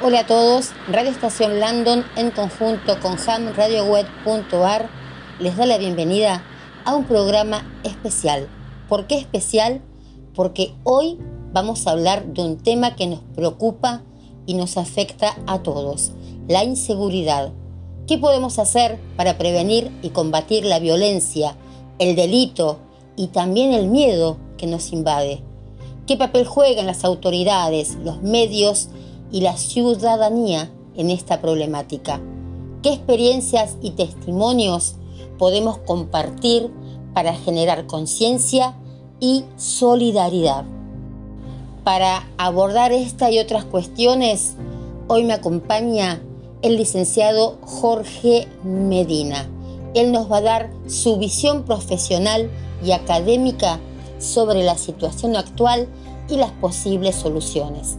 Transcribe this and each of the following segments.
Hola a todos, Radio Estación Landon en conjunto con hamradioweb.ar les da la bienvenida a un programa especial. ¿Por qué especial? Porque hoy vamos a hablar de un tema que nos preocupa y nos afecta a todos, la inseguridad. ¿Qué podemos hacer para prevenir y combatir la violencia, el delito y también el miedo que nos invade? ¿Qué papel juegan las autoridades, los medios y la ciudadanía en esta problemática. ¿Qué experiencias y testimonios podemos compartir para generar conciencia y solidaridad? Para abordar esta y otras cuestiones, hoy me acompaña el licenciado Jorge Medina. Él nos va a dar su visión profesional y académica sobre la situación actual y las posibles soluciones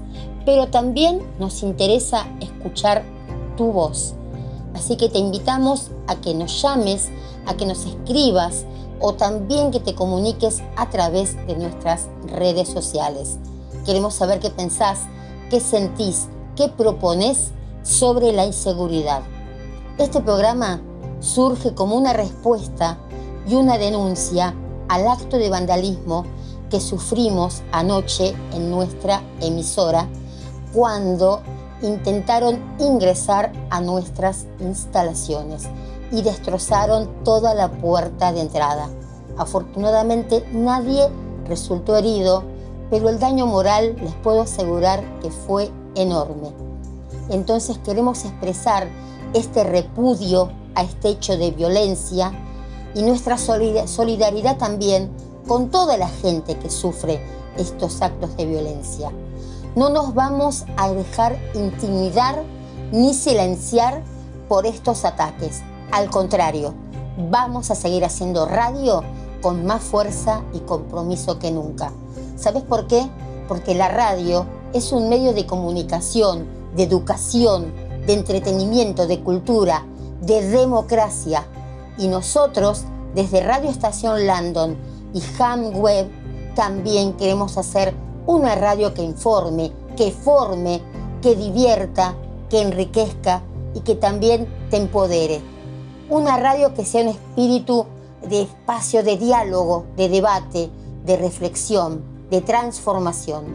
pero también nos interesa escuchar tu voz. Así que te invitamos a que nos llames, a que nos escribas o también que te comuniques a través de nuestras redes sociales. Queremos saber qué pensás, qué sentís, qué propones sobre la inseguridad. Este programa surge como una respuesta y una denuncia al acto de vandalismo que sufrimos anoche en nuestra emisora cuando intentaron ingresar a nuestras instalaciones y destrozaron toda la puerta de entrada. Afortunadamente nadie resultó herido, pero el daño moral les puedo asegurar que fue enorme. Entonces queremos expresar este repudio a este hecho de violencia y nuestra solidaridad también con toda la gente que sufre estos actos de violencia. No nos vamos a dejar intimidar ni silenciar por estos ataques. Al contrario, vamos a seguir haciendo radio con más fuerza y compromiso que nunca. ¿Sabes por qué? Porque la radio es un medio de comunicación, de educación, de entretenimiento, de cultura, de democracia. Y nosotros, desde Radio Estación Landon y Ham Web, también queremos hacer una radio que informe, que forme, que divierta, que enriquezca y que también te empodere. Una radio que sea un espíritu de espacio de diálogo, de debate, de reflexión, de transformación.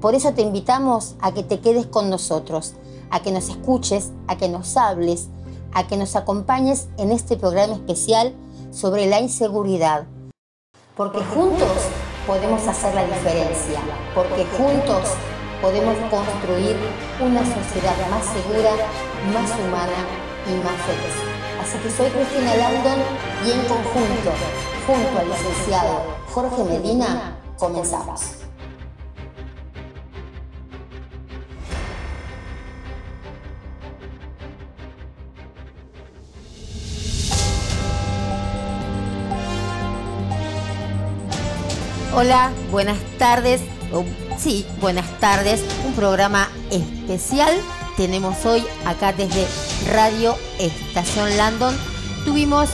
Por eso te invitamos a que te quedes con nosotros, a que nos escuches, a que nos hables, a que nos acompañes en este programa especial sobre la inseguridad. Porque juntos podemos hacer la diferencia, porque juntos podemos construir una sociedad más segura, más humana y más feliz. Así que soy Cristina Landon y en conjunto, junto al licenciado Jorge Medina, comenzamos. Hola, buenas tardes. sí, buenas tardes. Un programa especial tenemos hoy acá desde Radio Estación Landon. Tuvimos,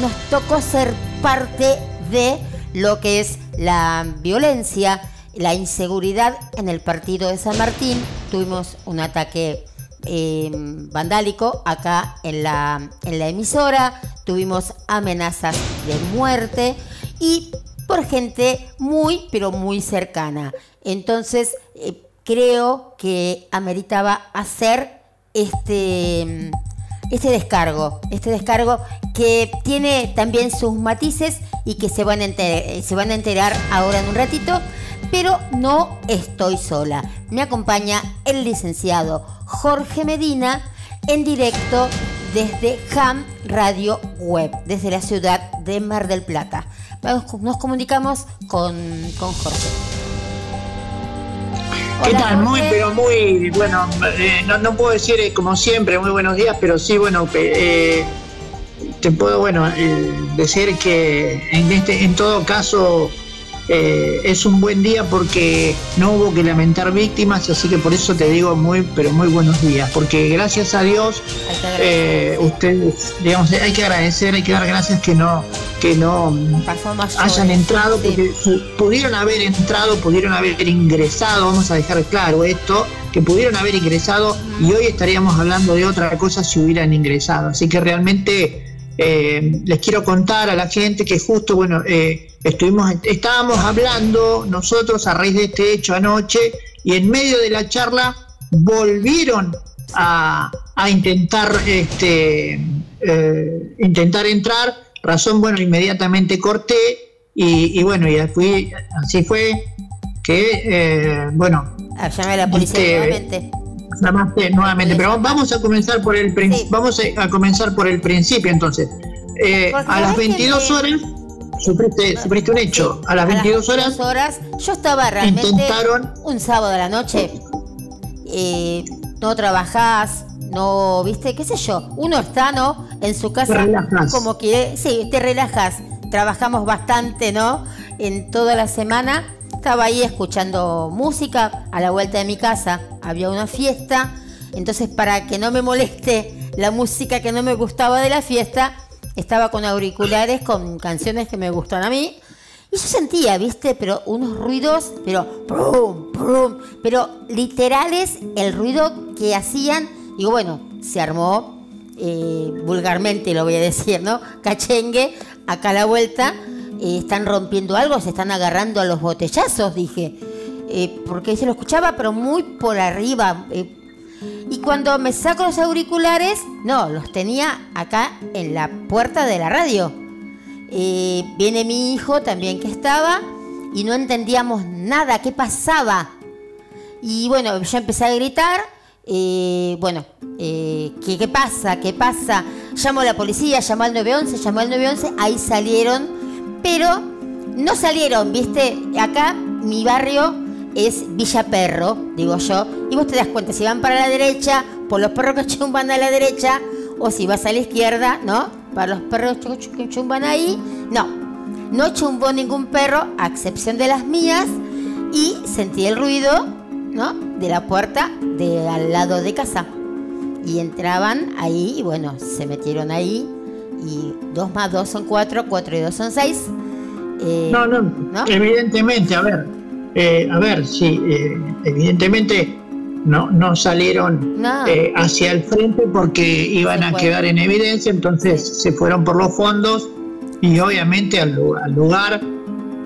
nos tocó ser parte de lo que es la violencia, la inseguridad en el partido de San Martín. Tuvimos un ataque em, vandálico acá en la, en la emisora. Tuvimos amenazas de muerte y por gente muy, pero muy cercana. Entonces, eh, creo que ameritaba hacer este, este descargo, este descargo que tiene también sus matices y que se van, a enterar, se van a enterar ahora en un ratito, pero no estoy sola. Me acompaña el licenciado Jorge Medina en directo desde Ham Radio Web, desde la ciudad de Mar del Plata nos comunicamos con, Jorge. ¿Qué tal? Muy, pero muy, bueno, eh, no, puedo decir eh, como siempre, muy buenos días, pero sí, bueno, eh, te puedo, bueno, decir que en, este, en todo caso eh, es un buen día porque no hubo que lamentar víctimas, así que por eso te digo muy, pero muy buenos días, porque gracias a Dios, eh, ustedes, digamos, hay que agradecer, hay que dar gracias que no, que no hayan entrado, porque pudieron haber entrado, pudieron haber ingresado, vamos a dejar claro esto, que pudieron haber ingresado y hoy estaríamos hablando de otra cosa si hubieran ingresado. Así que realmente eh, les quiero contar a la gente que justo, bueno, eh, estuvimos, estábamos hablando nosotros a raíz de este hecho anoche y en medio de la charla volvieron a, intentar este, eh, intentar entrar, razón bueno inmediatamente corté y, bueno y fui, así fue que eh, bueno ah, llamé a la policía este, nuevamente llamaste nuevamente pero vamos a comenzar por el vamos a comenzar por el principio entonces eh, a las 22 horas Sufriste, sufriste, un hecho. a las 22 horas, horas. Yo estaba realmente. Intentaron. Un sábado de la noche. Eh, no trabajás, no, viste, qué sé yo. Uno está, ¿no? En su casa. Como quiere. Sí, te relajas. Trabajamos bastante, ¿no? En toda la semana. Estaba ahí escuchando música. A la vuelta de mi casa había una fiesta. Entonces, para que no me moleste la música que no me gustaba de la fiesta, estaba con auriculares con canciones que me gustan a mí. Y yo sentía, viste, pero unos ruidos, pero prum, prum, pero literales el ruido que hacían. Digo, bueno, se armó, eh, vulgarmente lo voy a decir, ¿no? Cachengue, acá a la vuelta, eh, están rompiendo algo, se están agarrando a los botellazos, dije. Eh, porque se lo escuchaba, pero muy por arriba, y cuando me saco los auriculares, no, los tenía acá en la puerta de la radio. Eh, viene mi hijo también que estaba y no entendíamos nada, qué pasaba. Y bueno, yo empecé a gritar, eh, bueno, eh, ¿qué, ¿qué, pasa? ¿Qué pasa? Llamo a la policía, llamó al 911, llamó al 911, ahí salieron, pero no salieron, viste, acá mi barrio es Villa Perro, digo yo, y vos te das cuenta si van para la derecha, por los perros que chumban a la derecha, o si vas a la izquierda, ¿no? Para los perros que chumban ahí, no. No chumbó ningún perro, a excepción de las mías, y sentí el ruido, ¿no? De la puerta de al lado de casa. Y entraban ahí, y bueno, se metieron ahí, y dos más dos son cuatro, cuatro y dos son seis. Eh, no, no, no, evidentemente, a ver, eh, a ver, sí, eh, evidentemente no, no salieron eh, hacia el frente porque iban a quedar en evidencia, entonces se fueron por los fondos y obviamente al, lugar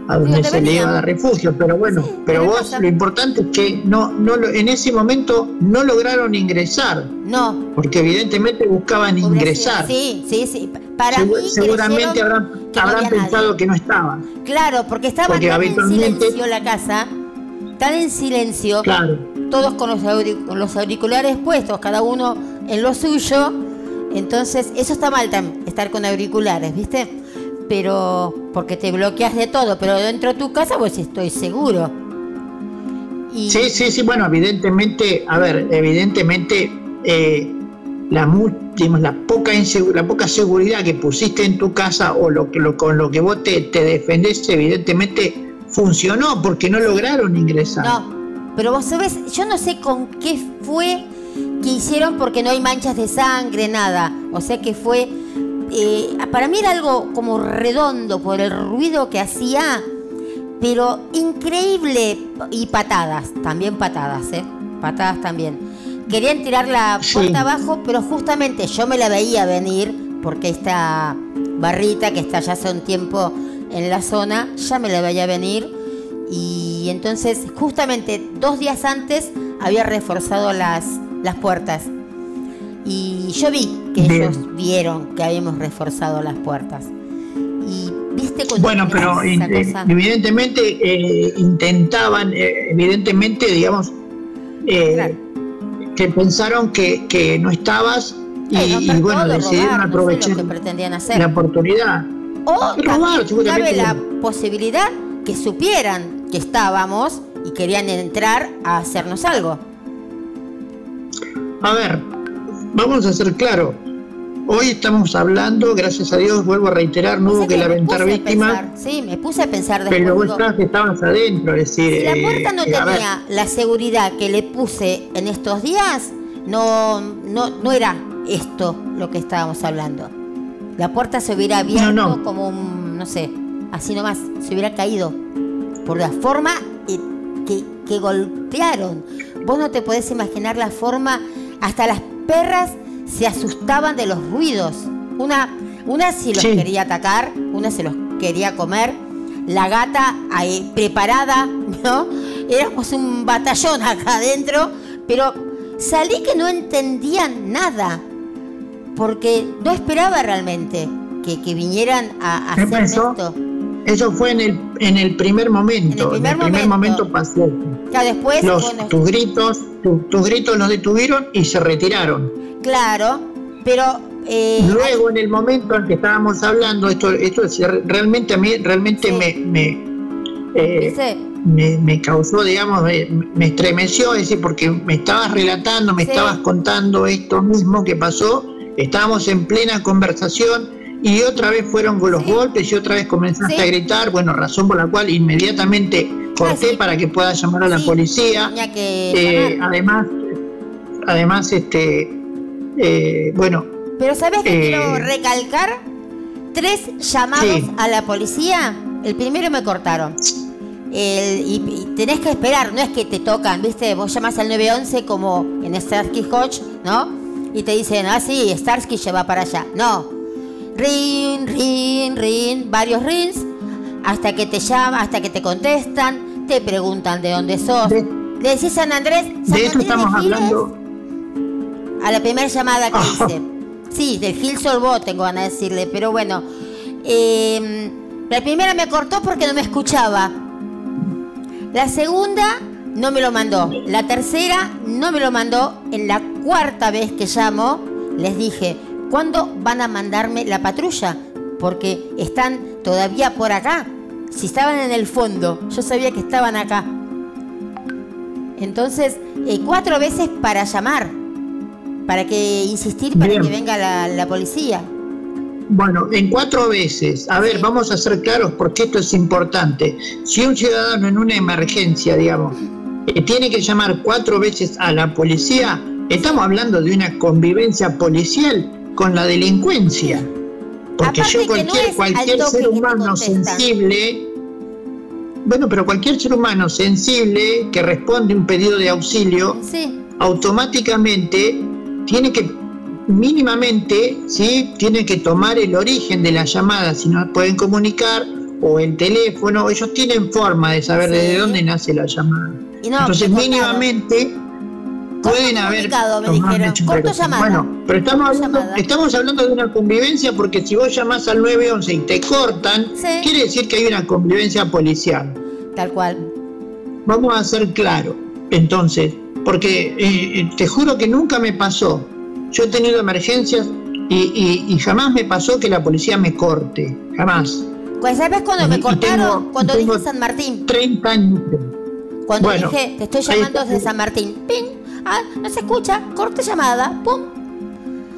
a donde se le iba a dar refugio. Pero bueno, pero vos lo importante es que no, no en ese momento no lograron ingresar. No. Porque evidentemente buscaban ingresar. Sí, sí, sí. Para seguramente habrán, habrán pensado que no estaban. Claro, porque estaba tan en silencio la casa, tan en silencio, claro. todos con los, auriculares puestos, cada uno en lo suyo. Entonces, eso está mal estar con auriculares, ¿viste? Pero, porque te bloqueas de todo, pero dentro de tu casa, pues estoy seguro. Sí, sí, sí, bueno, evidentemente, a ver, evidentemente eh, la, la, poca la poca seguridad que pusiste en tu casa o lo, lo con lo que vos te, te defendés, evidentemente funcionó porque no lograron ingresar. No, pero vos sabés, yo no sé con qué fue que hicieron porque no hay manchas de sangre, nada. O sea que fue, eh, para mí era algo como redondo por el ruido que hacía, pero increíble. Y patadas, también patadas, ¿eh? Patadas también. Querían tirar la puerta abajo, pero justamente yo me la veía venir porque esta barrita que está ya hace un tiempo en la zona ya me la veía venir y entonces justamente dos días antes había reforzado las, las puertas y yo vi que ellos vieron que habíamos reforzado las puertas. Y viste bueno pero evidentemente eh, intentaban eh, evidentemente digamos eh, que pensaron que, no estabas y, bueno, decidieron aprovechar la oportunidad. O cabe la posibilidad que supieran que estábamos y querían entrar a hacernos algo. A ver, vamos a ser claro. Hoy estamos hablando, gracias a Dios, vuelvo a reiterar, no hubo que, lamentar víctimas. Sí, me puse a pensar después. Pero vos que estabas adentro, es decir. Si la puerta no eh, tenía la seguridad que le puse en estos días, no, no, no era esto lo que estábamos hablando. La puerta se hubiera abierto como un, no sé, así nomás, se hubiera caído por la forma que, que golpearon. vos no te podés imaginar la forma, hasta las perras se asustaban de los ruidos. Una, una sí los quería atacar, una se los quería comer, la gata ahí preparada, ¿no? Éramos un batallón acá adentro, pero salí que no entendían nada, porque no esperaba realmente que, que vinieran a, hacer esto. Eso fue en el, en el primer momento. En el primer, momento. pasó. Ya después. tus gritos, tus gritos los detuvieron y se retiraron. Claro, pero. Eh, Luego, en el momento en que estábamos hablando, esto, esto realmente a mí realmente me, me, eh, me, causó, digamos, me, estremeció, es decir, porque me estabas relatando, me estabas contando esto mismo que pasó, estábamos en plena conversación y otra vez fueron con los golpes y otra vez comenzaste a gritar, bueno, razón por la cual inmediatamente corté para que pueda llamar a la policía. Eh, además, además, este, eh, bueno. Pero sabes que quiero eh, recalcar tres llamados a la policía. El primero me cortaron. y, tenés que esperar, no es que te tocan, ¿viste? Vos llamas al 911 como en Starsky Hodge, ¿no? Y te dicen, ah, sí, Starsky lleva para allá. No, rin, rin, rin, varios rins, hasta que te llaman, hasta que te contestan, te preguntan de dónde sos. Le decís San Andrés, de eso estamos hablando. A la primera llamada que hice. Sí, del Gil Solbó tengo ganas de decirle, pero bueno. Em, la primera me cortó porque no me escuchaba. La segunda no me lo mandó. La tercera no me lo mandó. En la cuarta vez que llamo, les dije, ¿Cuándo van a mandarme la patrulla? Porque están todavía por acá. Si estaban en el fondo, yo sabía que estaban acá. Entonces, eh, cuatro veces para llamar, para que insistir para que venga la, policía. Bueno, en cuatro veces. A ver, vamos a ser claros porque esto es importante. Si un ciudadano en una emergencia, digamos, eh, tiene que llamar cuatro veces a la policía, estamos hablando de una convivencia policial con la delincuencia. Porque yo cualquier, cualquier ser humano sensible, bueno, pero cualquier ser humano sensible que responde un pedido de auxilio, automáticamente tiene que mínimamente, ¿sí? tiene que tomar el origen de la llamada, si no pueden comunicar, o el teléfono, ellos tienen forma de saber de dónde nace la llamada. Entonces, mínimamente pueden haber Corto llamada. Bueno, pero estamos hablando, estamos hablando de una convivencia porque si vos llamás al 911 y te cortan, quiere decir que hay una convivencia policial. Tal cual. Vamos a ser claros, entonces, porque eh, te juro que nunca me pasó. Yo he tenido emergencias y, jamás me pasó que la policía me corte, jamás. Pues sabes cuando me cortaron, cuando dije San Martín. 30 años. Cuando dije, te estoy llamando desde San Martín. ¡Ping! Ah, no se escucha, corte llamada, pum.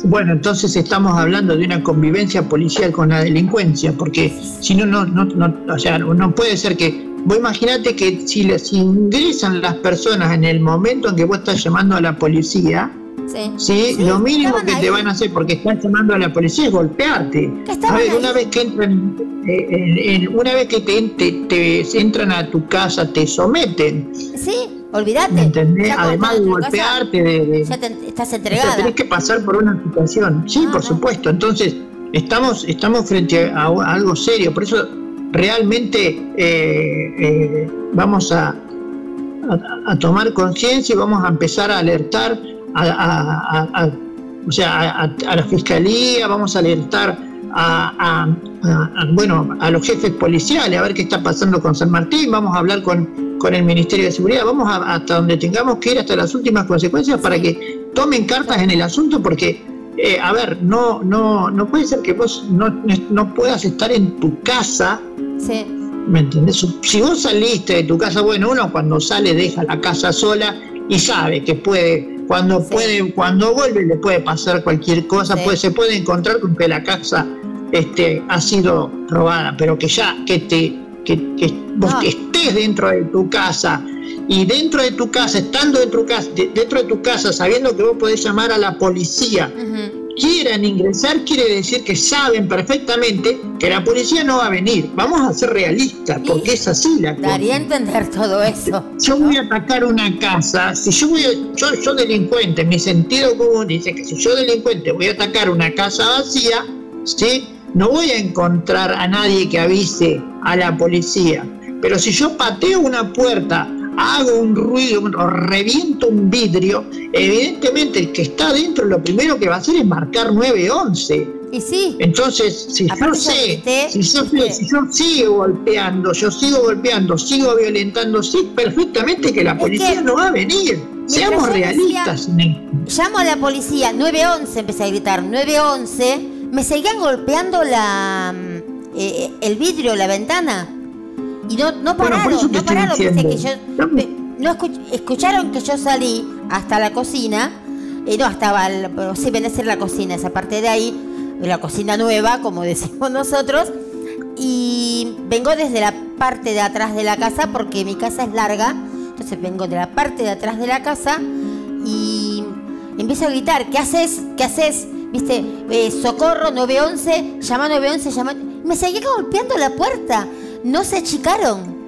Bueno, entonces estamos hablando de una convivencia policial con la delincuencia, porque si no, no, no, no, o sea, no puede ser que, vos imaginate que si les ingresan las personas en el momento en que vos estás llamando a la policía, Sí. lo mínimo que te van a hacer porque están llamando a la policía es golpearte. A ver, una vez que entran, eh, una vez que te, te, entran a tu casa, te someten. Sí. Olvídate. ¿Entendés? Además de golpearte, de, ya estás entregada. tenés que pasar por una situación. Sí, por supuesto. Entonces, estamos, estamos frente a, algo serio. Por eso, realmente eh, eh, vamos a, a, tomar conciencia y vamos a empezar a alertar a, o sea, a, la fiscalía, vamos a alertar a, bueno, a los jefes policiales, a ver qué está pasando con San Martín, vamos a hablar con, con el Ministerio de Seguridad. Vamos hasta donde tengamos que ir, hasta las últimas consecuencias, para que tomen cartas en el asunto, porque, eh, a ver, no, no, no puede ser que vos no, no puedas estar en tu casa. Sí. ¿Me entendés? Si vos saliste de tu casa, bueno, uno cuando sale deja la casa sola y sabe que puede, cuando puede, cuando vuelve le puede pasar cualquier cosa, pues se puede encontrar con que la casa este, ha sido robada, pero que ya que te que, vos estés dentro de tu casa y dentro de tu casa, estando dentro de tu casa, dentro de tu casa, sabiendo que vos podés llamar a la policía quieran ingresar quiere decir que saben perfectamente que la policía no va a venir. Vamos a ser realistas, porque es así la cosa. Daría a entender todo eso. Yo voy a atacar una casa, si yo voy a, yo, yo delincuente, mi sentido común dice que si yo delincuente voy a atacar una casa vacía, ¿sí? No voy a encontrar a nadie que avise a la policía. Pero si yo pateo una puerta, hago un ruido o reviento un vidrio, evidentemente el que está dentro lo primero que va a hacer es marcar 911. Y sí. Entonces, si yo sé, si yo, si yo, sigo golpeando, yo sigo golpeando, sigo violentando, sí, perfectamente que la policía no va a venir. Seamos realistas. llamo a la policía, 911, empecé a gritar, 911, me seguían golpeando la mm, eh, el vidrio, la ventana. Y no, no pararon, no pararon, que yo, no escucharon que yo salí hasta la cocina, y no, estaba, sí, ven a ser la cocina, esa parte de ahí, la cocina nueva, como decimos nosotros, y vengo desde la parte de atrás de la casa, porque mi casa es larga, entonces vengo de la parte de atrás de la casa y empiezo a gritar, ¿qué haces? ¿Qué haces? ¿Viste? Eh, socorro 911, llama 911, llama... Me seguía golpeando la puerta no se achicaron.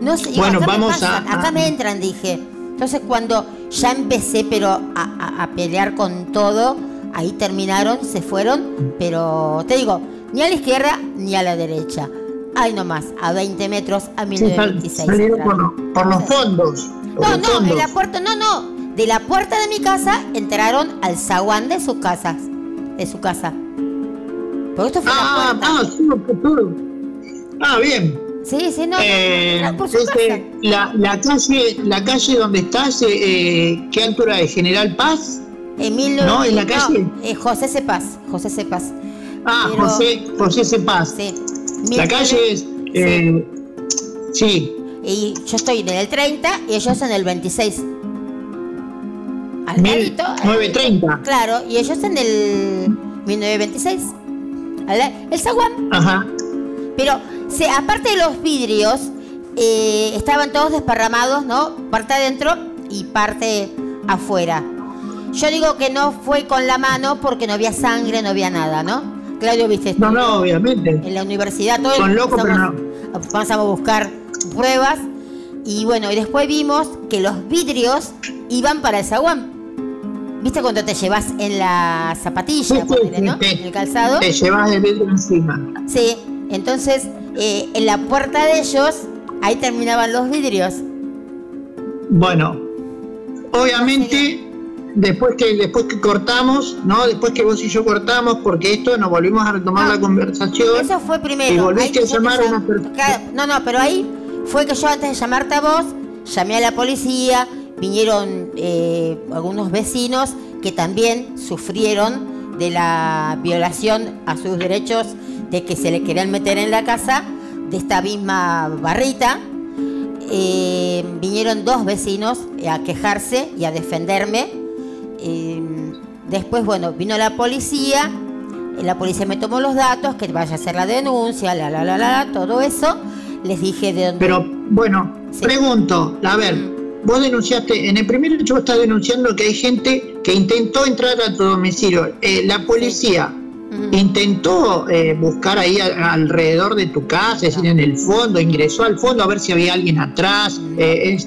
No bueno, vamos a, Acá me entran, dije. Entonces cuando ya empecé, pero a, pelear con todo, ahí terminaron, se fueron, pero te digo, ni a la izquierda ni a la derecha. Ahí nomás, a 20 metros, a 1926. por, por, los fondos. no, no, en la puerta, no, no. De la puerta de mi casa entraron al zaguán de sus casas. De su casa. Porque esto fue ah, la puerta. Ah, sí, Ah, bien. Sí, sí, no. Eh, la, la, calle, la calle donde estás, eh, ¿qué altura es? ¿General Paz? Emilio. No, en la calle. Eh, José Cepaz. José Cepaz. Ah, José, José Cepaz. Sí. La calle es. Eh, sí. Y yo estoy en el 30 y ellos en el 26. Al 930. Claro, y ellos en el 1926. El zaguán. Ajá. Pero aparte de los vidrios, eh, estaban todos desparramados, ¿no? Parte adentro y parte afuera. Yo digo que no fue con la mano porque no había sangre, no había nada, ¿no? Claudio, viste. No, no, obviamente. En la universidad todos Son locos, pero no. Vamos a buscar pruebas y bueno, y después vimos que los vidrios iban para el zaguán. ¿Viste cuando te llevas en la zapatilla, ¿no? en el calzado. Te llevas el vidrio encima. Sí, entonces, eh, en la puerta de ellos, ahí terminaban los vidrios. Bueno, obviamente, después que, después que cortamos, ¿no? Después que vos y yo cortamos, porque esto nos volvimos a retomar la conversación. Eso fue primero. Y volviste a llamar a una persona. No, no, pero ahí fue que yo antes de llamarte a vos, llamé a la policía, vinieron eh, algunos vecinos que también sufrieron de la violación a sus derechos de que se le querían meter en la casa de esta misma barrita. Eh, vinieron dos vecinos a quejarse y a defenderme. Eh, después, bueno, vino la policía. La policía me tomó los datos, que vaya a hacer la denuncia, la, la, la, la, todo eso. Les dije de dónde. Pero, bueno, pregunto, a ver. Vos denunciaste, en el primer hecho estás denunciando que hay gente que intentó entrar a tu domicilio. Eh, la policía intentó eh, buscar ahí alrededor de tu casa, es decir, en el fondo, ingresó al fondo a ver si había alguien atrás. Eh,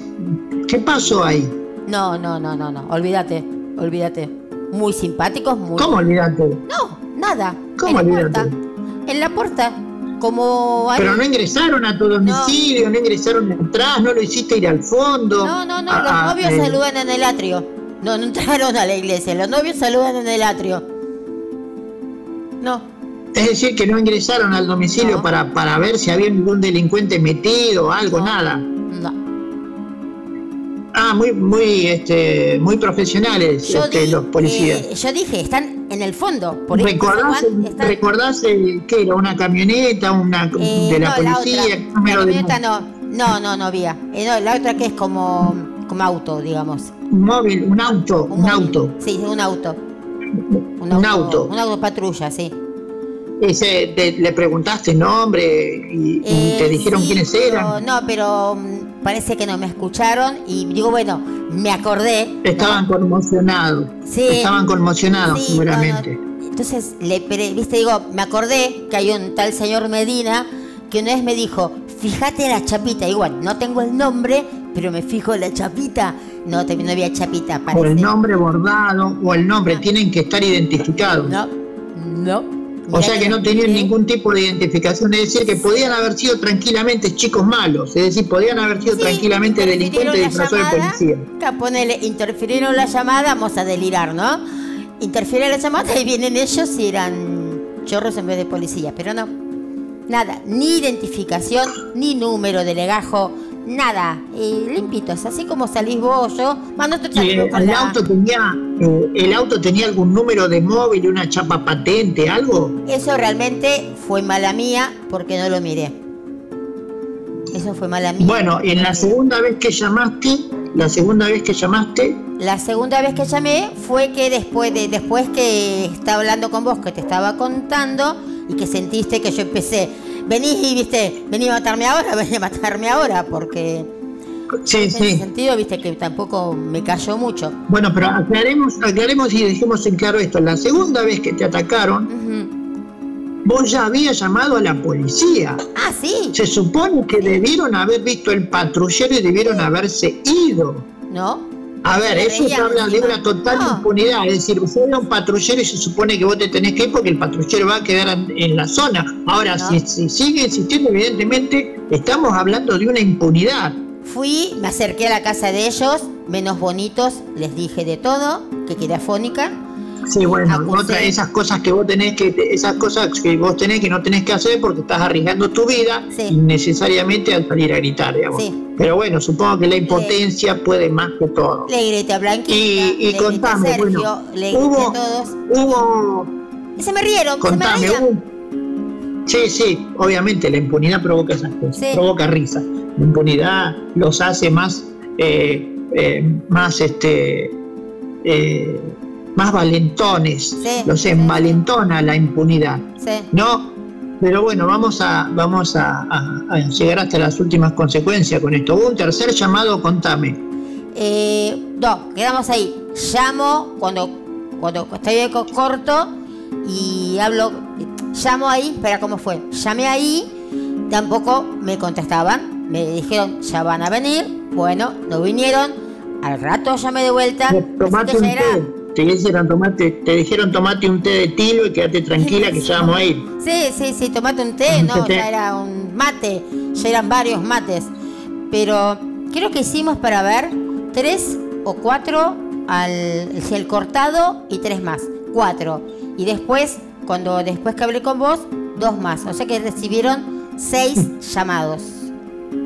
¿Qué pasó ahí? No, no, no, no, no, olvídate, olvídate. Muy simpáticos, muy... ¿Cómo olvídate? No, nada. ¿Cómo en olvídate? La puerta, en la puerta, como... Pero no ingresaron a tu domicilio, no. ingresaron atrás, no lo hiciste ir al fondo. No, no, no, los novios eh. saludan en el atrio. No, no entraron a la iglesia, los novios saludan en el atrio. No. Es decir, que no ingresaron al domicilio para, para ver si había ningún delincuente metido, algo, nada. No. Ah, muy, muy, este, muy profesionales este, los policías. Eh, yo dije, están en el fondo. Por ¿Recordás, ¿recordás qué era? ¿Una camioneta una, eh, de la policía? La, camioneta no, no, no, no había. Eh, la otra que es como, como auto, digamos. Un móvil, un auto, un, auto. Sí, un auto. Un, auto, Un auto patrulla, sí. Ese, ¿Le preguntaste nombre y, te eh, dijeron quiénes eran? no, pero mm, parece que no me escucharon y digo, bueno, me acordé. Estaban conmocionados. Sí. Estaban conmocionados, seguramente. Entonces, le, viste, digo, me acordé que hay un tal señor Medina que una vez me dijo, fíjate la chapita, igual, no tengo el nombre, pero me fijo en la chapita. No, no había chapita. Parece. O el nombre bordado, o el nombre, tienen que estar identificados. No, no. O sea que no tenían ningún tipo de identificación, es decir, que podían haber sido tranquilamente chicos malos, es decir, podían haber sido tranquilamente delincuentes disfrazados de policía. Ponele, interfirieron la llamada, vamos a delirar, ¿no? Interfiere la llamada y vienen ellos y eran chorros en vez de policía, pero no. Nada, ni identificación, ni número de legajo, nada, eh, limpitos, así como salís vos yo. el, auto tenía, eh, ¿El auto tenía algún número de móvil, una chapa patente, algo? Eso realmente fue mala mía porque no lo miré. Eso fue mala mía. Bueno, en la segunda vez que llamaste, la segunda vez que llamaste. La segunda vez que llamé fue que después de después que estaba hablando con vos, que te estaba contando y que sentiste que yo empecé vení y viste, vení a matarme ahora, vení a matarme ahora, porque sí, en ese sentido, viste que tampoco me cayó mucho. Bueno, pero aclaremos, aclaremos y dejemos en claro esto. La segunda vez que te atacaron, vos ya habías llamado a la policía. Ah, sí. Se supone que debieron haber visto el patrullero y debieron haberse ido. ¿No? A ver, eso habla de una total impunidad. Es decir, usted era un patrullero y se supone que vos te tenés que ir porque el patrullero va a quedar en, la zona. Ahora, si, sigue insistiendo, evidentemente, estamos hablando de una impunidad. Fui, me acerqué a la casa de ellos, menos bonitos, les dije de todo, que quedé afónica Sí, bueno, otra, esas cosas que vos tenés que, esas cosas que vos tenés que no tenés que hacer porque estás arriesgando tu vida innecesariamente al salir a gritar, digamos. Pero bueno, supongo que la impotencia puede más que todo. Le grité a Blanquita, y, y contame, Sergio, bueno, le hubo, a todos. Hubo. Se me rieron, contame, se me hubo, Sí, sí, obviamente la impunidad provoca esas cosas, provoca risa. La impunidad los hace más, eh, eh, más este, eh, más valentones, los envalentona la impunidad. ¿No? Pero bueno, vamos a, vamos a, llegar hasta las últimas consecuencias con esto. un tercer llamado, contame. Eh, no, quedamos ahí. Llamo cuando, cuando estoy corto y hablo, llamo ahí, espera cómo fue. Llamé ahí, tampoco me contestaban. Me dijeron, ya van a venir. Bueno, no vinieron. Al rato llamé de vuelta. Te dijeron tomate, te dijeron tomate un té de tilo y quédate tranquila que ya vamos a ir. Sí, sí, sí, tomate un té, no, ya era un mate, ya eran varios mates. Pero creo que hicimos para ver tres o cuatro al cortado y tres más, cuatro. Y después, cuando después que hablé con vos, dos más. O sea que recibieron seis llamados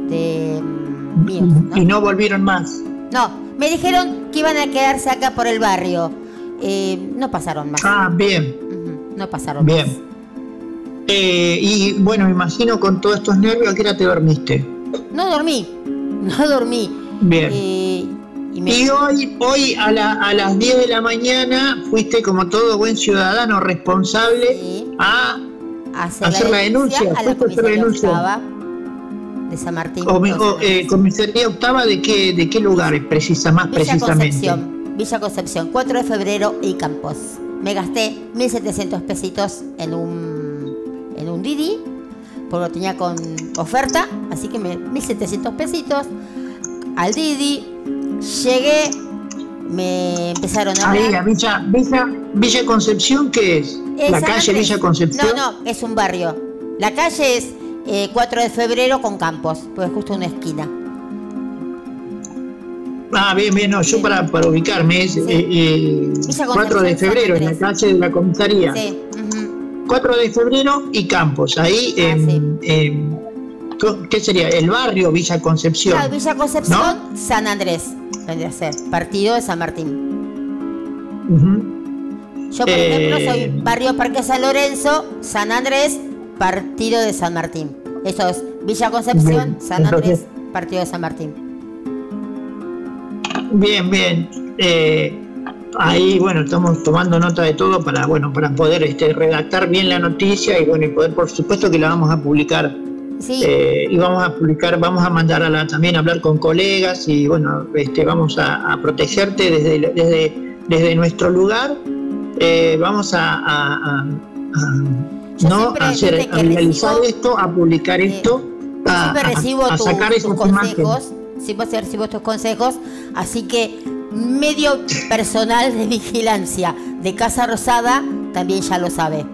de mm, míos. Y no volvieron más. No, me dijeron que iban a quedarse acá por el barrio. Eh, no pasaron más. Ah, bien. No pasaron bien. más. Eh, y bueno, me imagino con todos estos nervios, ¿a qué hora te dormiste? No dormí, no dormí. Bien. Eh, y, hoy, hoy a, las 10 de la mañana fuiste como todo buen ciudadano responsable a hacer, la denuncia. A la denuncia de San Martín. Eh, comisaría octava de qué, de qué lugar precisa, más Villa precisamente. Concepción, Villa Concepción, 4 de febrero y Campos. Me gasté 1.700 pesitos en un, en un Didi, porque lo tenía con oferta, así que me, 1.700 pesitos al Didi. Llegué, me empezaron a Ahí, Villa, Villa, Villa Concepción, ¿qué es? ¿La calle Villa Concepción? No, no, es un barrio. La calle es 4 eh, de febrero con Campos, pues justo una esquina. Ah, bien, bien, no, yo para, para ubicarme es 4 eh, eh, de febrero en la calle de la comisaría. Sí. 4 de febrero y Campos, ahí ah, ¿qué sería? El barrio Villa Concepción. Villa Concepción, San Andrés, vendría a ser, partido de San Martín. Yo, por ejemplo, soy barrio Parque San Lorenzo, San Andrés, partido de San Martín. Eso es Villa Concepción, San Andrés, partido de San Martín. Bien, bien. Eh, ahí, bueno, estamos tomando nota de todo para, bueno, para poder este, redactar bien la noticia y, bueno, y poder, por supuesto, que la vamos a publicar Eh, y vamos a publicar, vamos a mandar a la, también a hablar con colegas y bueno, este, vamos a, protegerte desde, desde, desde nuestro lugar. Eh, vamos a, no hacer, a realizar esto, a publicar esto, a, recibo sacar esos consejos. Siempre recibo tus consejos, así que medio personal de vigilancia de Casa Rosada también ya lo sabe.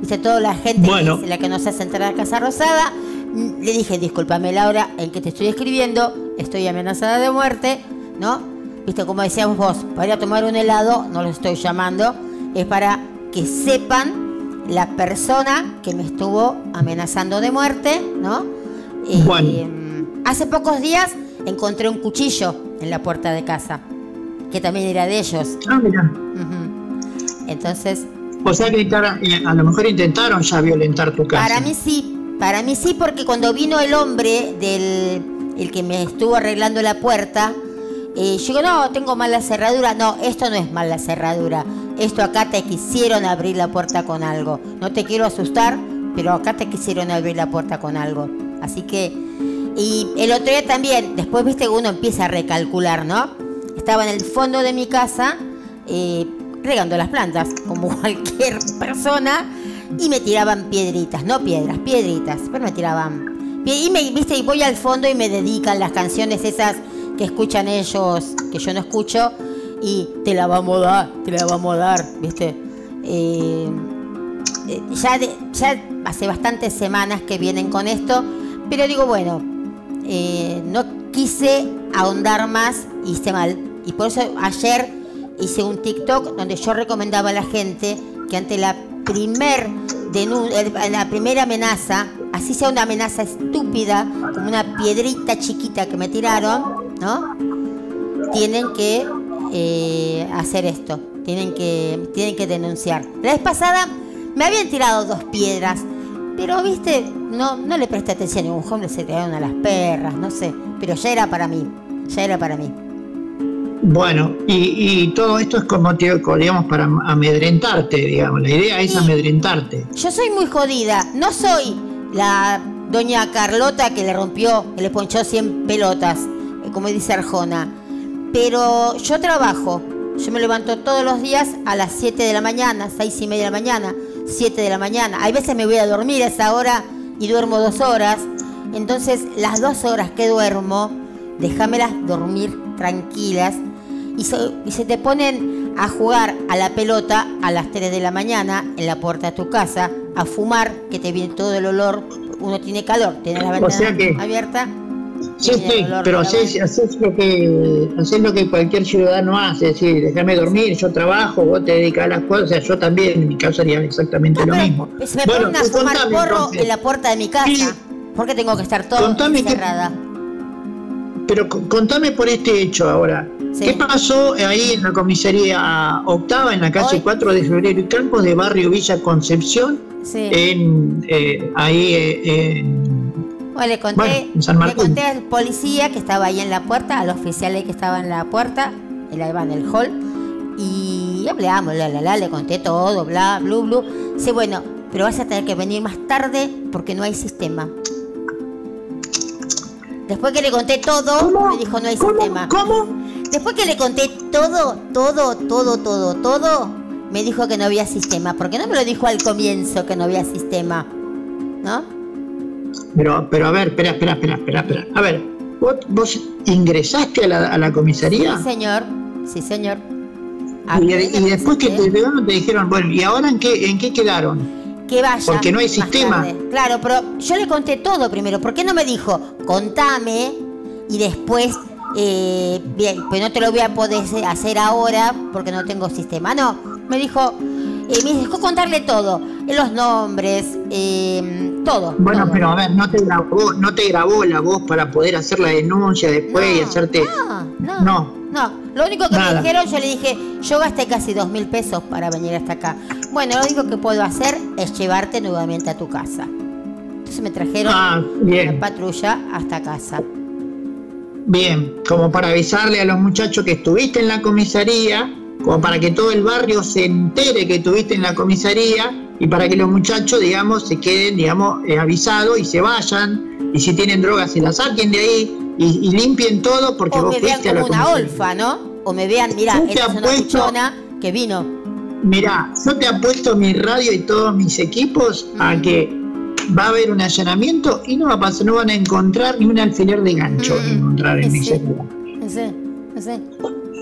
Dice toda la gente que la que nos hace entrar a Casa Rosada. Le dije, discúlpame Laura, en que te estoy escribiendo, estoy amenazada de muerte, ¿no? Viste, como decíamos vos, para ir a tomar un helado, no lo estoy llamando, es para que sepan la persona que me estuvo amenazando de muerte, ¿no? Eh, hace pocos días encontré un cuchillo en la puerta de casa, que también era de ellos. Ah, mira. Entonces. O sea que eh, a lo mejor intentaron ya violentar tu casa. Para mí sí, para mí sí, porque cuando vino el hombre del el que me estuvo arreglando la puerta, eh, yo digo, no, tengo mala cerradura. No, esto no es mala cerradura. Esto acá te quisieron abrir la puerta con algo. No te quiero asustar, pero acá te quisieron abrir la puerta con algo. Así que, y el otro día también, después viste que uno empieza a recalcular, ¿no? Estaba en el fondo de mi casa, eh, regando las plantas, como cualquier persona, y me tiraban piedritas, no piedras, piedritas, pero me tiraban. Y me, viste, y voy al fondo y me dedican las canciones esas que escuchan ellos, que yo no escucho, y te la vamos a dar, te la vamos a dar, viste. Eh, eh, ya, ya hace bastantes semanas que vienen con esto, pero digo, bueno, eh, no quise ahondar más y hice mal. Y por eso ayer hice un TikTok donde yo recomendaba a la gente que ante la primer la primera amenaza, así sea una amenaza estúpida, como una piedrita chiquita que me tiraron, ¿no? Tienen que eh, hacer esto, tienen que, tienen que denunciar. La vez pasada me habían tirado dos piedras, pero viste, no, no le presté atención, un hombre se tiraron a las perras, no sé, pero ya era para mí, ya era para mí. Bueno, y, todo esto es como, digamos, para amedrentarte, digamos. La idea es amedrentarte. Yo soy muy jodida. No soy la doña Carlota que le rompió, que le ponchó 100 pelotas, como dice Arjona. Pero yo trabajo. Yo me levanto todos los días a las 7 de la mañana, 6 y media de la mañana, 7 de la mañana. Hay veces me voy a dormir a esa hora y duermo dos horas. Entonces, las dos horas que duermo, déjamelas dormir tranquilas y se, te ponen a jugar a la pelota a las 3 de la mañana en la puerta de tu casa, a fumar, que te viene todo el olor, uno tiene calor, tiene la ventana abierta. Sí, sí, pero haces, lo que, lo que cualquier ciudadano hace, es decir, déjame dormir, yo trabajo, vos te dedicas a las cosas, yo también, en mi casa haría exactamente lo mismo. Se me ponen a fumar porro en la puerta de mi casa, ¿por qué tengo que estar todo encerrada? pero contame por este hecho ahora. ¿Qué pasó ahí en la comisaría octava, en la calle 4 de febrero y Campos de Barrio Villa Concepción? En, eh, ahí eh, en, bueno, le conté, le conté al policía que estaba ahí en la puerta, al oficial que estaba en la puerta, el hall, y hablamos, la, la, la, le conté todo, bla, blu, blu. Sí, bueno, pero vas a tener que venir más tarde porque no hay sistema. Después que le conté todo, me dijo no hay sistema. ¿Cómo? Después que le conté todo, todo, todo, todo, todo, me dijo que no había sistema. ¿Por qué no me lo dijo al comienzo que no había sistema? ¿No? Pero, pero a ver, espera, espera, espera, espera, espera. A ver, ¿vos, ingresaste a la, a la, comisaría? Sí, señor. Sí, señor. Y, después que te llegaron te dijeron, bueno, ¿y ahora en qué, en qué quedaron? que vaya. Porque no hay sistema. Claro, pero yo le conté todo primero. ¿Por qué no me dijo, contame y después, eh, bien, pues no te lo voy a poder hacer ahora porque no tengo sistema? No, me dijo, eh, me dijo contarle todo, los nombres, eh, todo. Bueno, pero a ver, no te grabó, no te grabó la voz para poder hacer la denuncia después y hacerte. No, no. no. Lo único que me dijeron, yo le dije, yo gasté casi dos mil pesos para venir hasta acá. Bueno, lo único que puedo hacer es llevarte nuevamente a tu casa. Entonces me trajeron ah, la patrulla hasta casa. Bien, como para avisarle a los muchachos que estuviste en la comisaría, como para que todo el barrio se entere que estuviste en la comisaría y para que los muchachos, digamos, se queden, digamos, eh, avisados y se vayan, y si tienen drogas se las saquen de ahí y, limpien todo porque o vos me vean como una olfa, ¿no? O me vean, mira, esta es una que vino. Mira, yo te apuesto mi radio y todos mis equipos a mm. que va a haber un allanamiento y no va a pasar, no van a encontrar ni un alfiler de gancho mm. encontrar en ese lugar.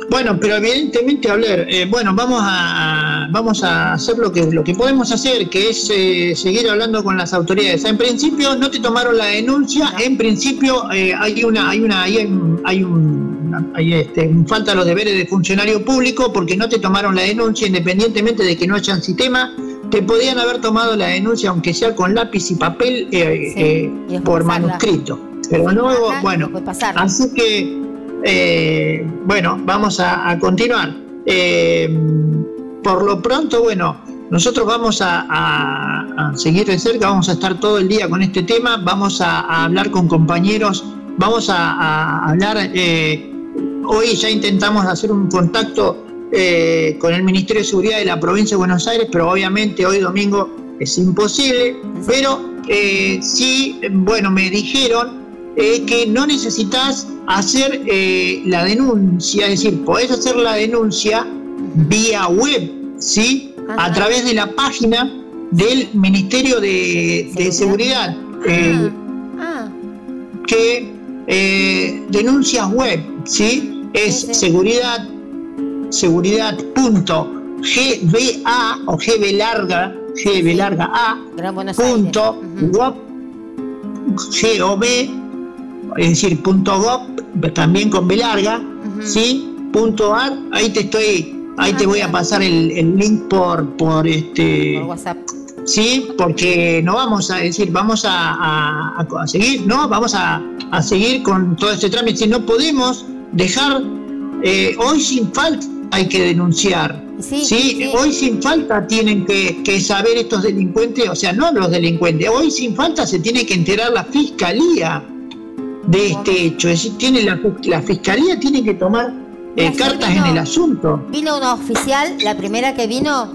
Bueno, pero evidentemente, hablar, eh, bueno, vamos a vamos a hacer lo que lo que podemos hacer, que es eh, seguir hablando con las autoridades. En principio no te tomaron la denuncia, en principio eh, hay una hay una hay, hay un hay este, falta los deberes de funcionario público porque no te tomaron la denuncia independientemente de que no hayan sistema. Te podían haber tomado la denuncia, aunque sea con lápiz y papel, por manuscrito. Pero no, bueno, así que eh, bueno, vamos a, continuar. Eh, por lo pronto, bueno, nosotros vamos a, seguir de cerca, vamos a estar todo el día con este tema, vamos a, hablar con compañeros, vamos a, hablar, eh, hoy ya intentamos hacer un contacto con el Ministerio de Seguridad de la provincia de Buenos Aires, pero obviamente hoy domingo es imposible, pero sí, bueno, me dijeron que no necesitas hacer eh, la denuncia, es decir, podés hacer la denuncia vía web, ¿sí? A través de la página del Ministerio de, Seguridad, ah, ah. que eh, denuncias web, ¿sí? Es seguridad, seguridad.gba o gb larga, gb larga a, punto, gov, es decir, punto .gov, también con B larga, ¿sí? Punto .ar, ahí te estoy, ahí te voy a pasar el, link por, por este... Por WhatsApp. Sí, porque no vamos a decir, vamos a, a, seguir, ¿no? Vamos a, seguir con todo este trámite. Si no podemos dejar, eh, hoy sin falta hay que denunciar. Sí, hoy sin falta tienen que, que, saber estos delincuentes, o sea, no los delincuentes, hoy sin falta se tiene que enterar la fiscalía de este hecho. Es decir, tiene la, la fiscalía tiene que tomar eh, cartas en el asunto. Vino una oficial, la primera que vino,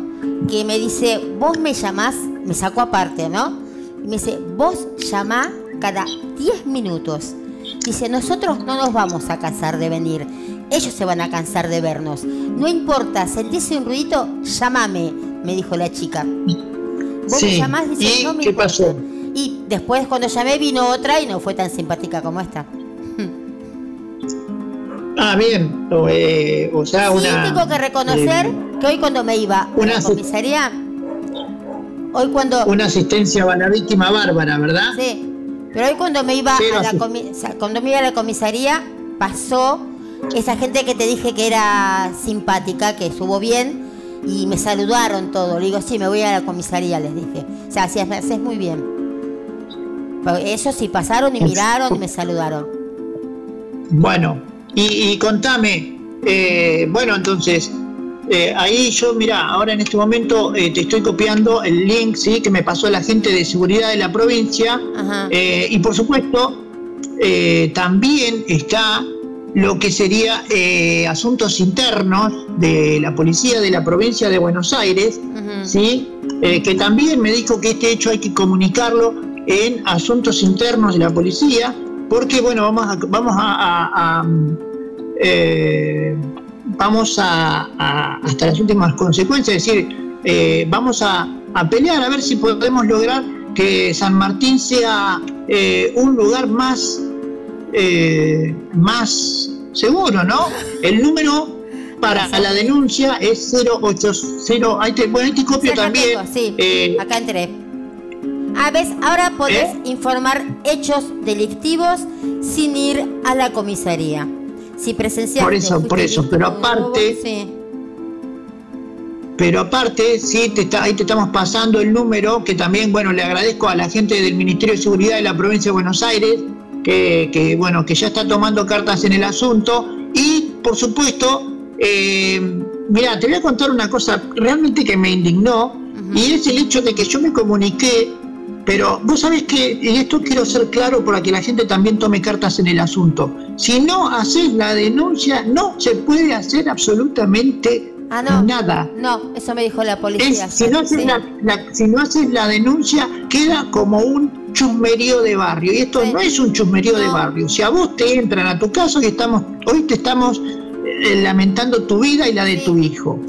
que me dice, vos me llamás, me sacó aparte, ¿no? Y me dice, vos llamá cada 10 minutos. Dice, nosotros no nos vamos a cansar de venir. Ellos se van a cansar de vernos. No importa, sentís un ruidito, llámame, me dijo la chica. Vos me llamás, dice, no me ¿Qué pasó? Y después cuando llamé vino otra y no fue tan simpática como esta. Ah, bien. O, eh, sea, sí, tengo que reconocer eh, que hoy cuando me iba a la comisaría, hoy cuando... Una asistencia a la víctima bárbara, ¿verdad? Sí. Pero hoy cuando me iba, a la, cuando me iba a la comisaría, pasó esa gente que te dije que era simpática, que estuvo bien, y me saludaron todo. Le digo, sí, me voy a la comisaría, les dije. O sea, si haces muy bien. Ellos sí pasaron y miraron y me saludaron. Bueno, y, contame, eh, bueno, entonces, eh, ahí yo, mira, ahora en este momento eh, te estoy copiando el link, ¿sí? Que me pasó la gente de seguridad de la provincia. y por supuesto, también está lo que sería asuntos internos de la policía de la provincia de Buenos Aires, ¿sí? que también me dijo que este hecho hay que comunicarlo en asuntos internos de la policía, porque bueno, vamos a, vamos a, eh, vamos a, hasta las últimas consecuencias, es decir, eh, vamos a, pelear a ver si podemos lograr que San Martín sea eh, un lugar más, más seguro, ¿no? El número para la denuncia es 080, ahí te, bueno, ahí te copio también. sí, acá entré. A veces, ahora podés ¿Eh? informar hechos delictivos sin ir a la comisaría. Si presenciaste. Por eso, por eso, pero aparte. sí. Pero aparte, sí, te está, ahí te estamos pasando el número, que también, bueno, le agradezco a la gente del Ministerio de Seguridad de la provincia de Buenos Aires, que, bueno, que ya está tomando cartas en el asunto. Y, por supuesto, eh, mira, te voy a contar una cosa realmente que me indignó, y es el hecho de que yo me comuniqué pero vos sabés que en esto quiero ser claro para que la gente también tome cartas en el asunto. Si no haces la denuncia, no se puede hacer absolutamente Ah, no. Nada. No, eso me dijo la policía. si, no haces la, si no haces la denuncia, queda como un chusmerío de barrio. Y esto no es un chusmerío de barrio. Si a vos te entran a tu casa, y estamos, hoy te estamos eh, lamentando tu vida y la de tu hijo.